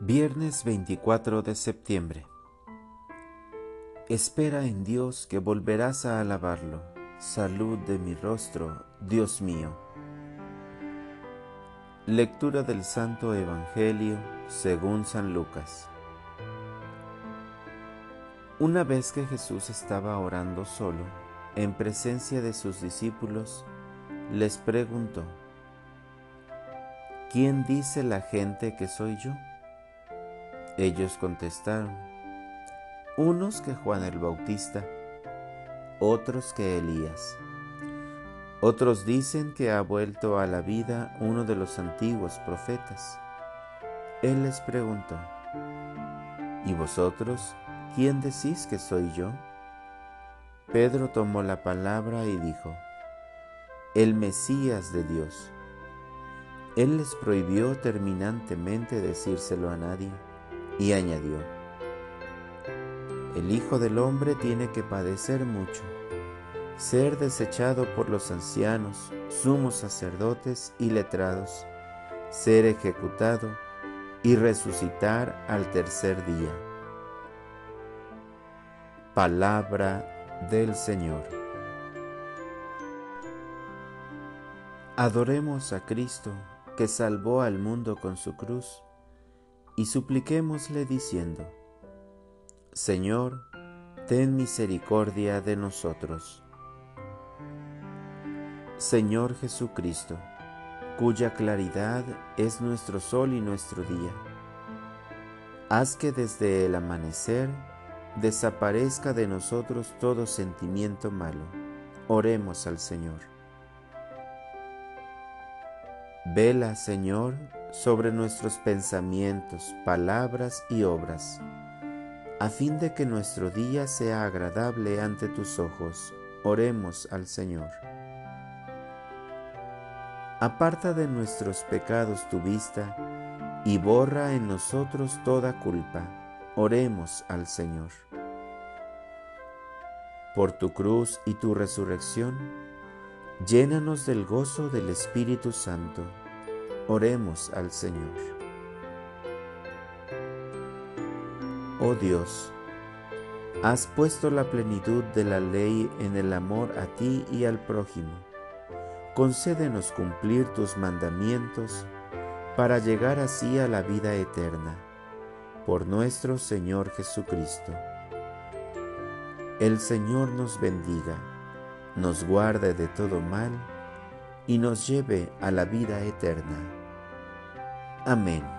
Viernes 24 de septiembre. Espera en Dios que volverás a alabarlo. Salud de mi rostro, Dios mío. Lectura del Santo Evangelio según San Lucas. Una vez que Jesús estaba orando solo, en presencia de sus discípulos, les preguntó, ¿quién dice la gente que soy yo? Ellos contestaron, unos que Juan el Bautista, otros que Elías. Otros dicen que ha vuelto a la vida uno de los antiguos profetas. Él les preguntó, ¿y vosotros quién decís que soy yo? Pedro tomó la palabra y dijo, el Mesías de Dios. Él les prohibió terminantemente decírselo a nadie y añadió, el Hijo del Hombre tiene que padecer mucho, ser desechado por los ancianos, sumos sacerdotes y letrados, ser ejecutado y resucitar al tercer día. Palabra del Señor. Adoremos a Cristo que salvó al mundo con su cruz y supliquémosle diciendo, Señor, ten misericordia de nosotros. Señor Jesucristo, cuya claridad es nuestro sol y nuestro día, haz que desde el amanecer desaparezca de nosotros todo sentimiento malo. Oremos al Señor. Vela, Señor, sobre nuestros pensamientos, palabras y obras, a fin de que nuestro día sea agradable ante tus ojos. Oremos al Señor. Aparta de nuestros pecados tu vista y borra en nosotros toda culpa. Oremos al Señor. Por tu cruz y tu resurrección, llénanos del gozo del Espíritu Santo Oremos al Señor. Oh Dios, has puesto la plenitud de la ley en el amor a ti y al prójimo. Concédenos cumplir tus mandamientos para llegar así a la vida eterna. Por nuestro Señor Jesucristo. El Señor nos bendiga, nos guarde de todo mal y nos lleve a la vida eterna. Amém.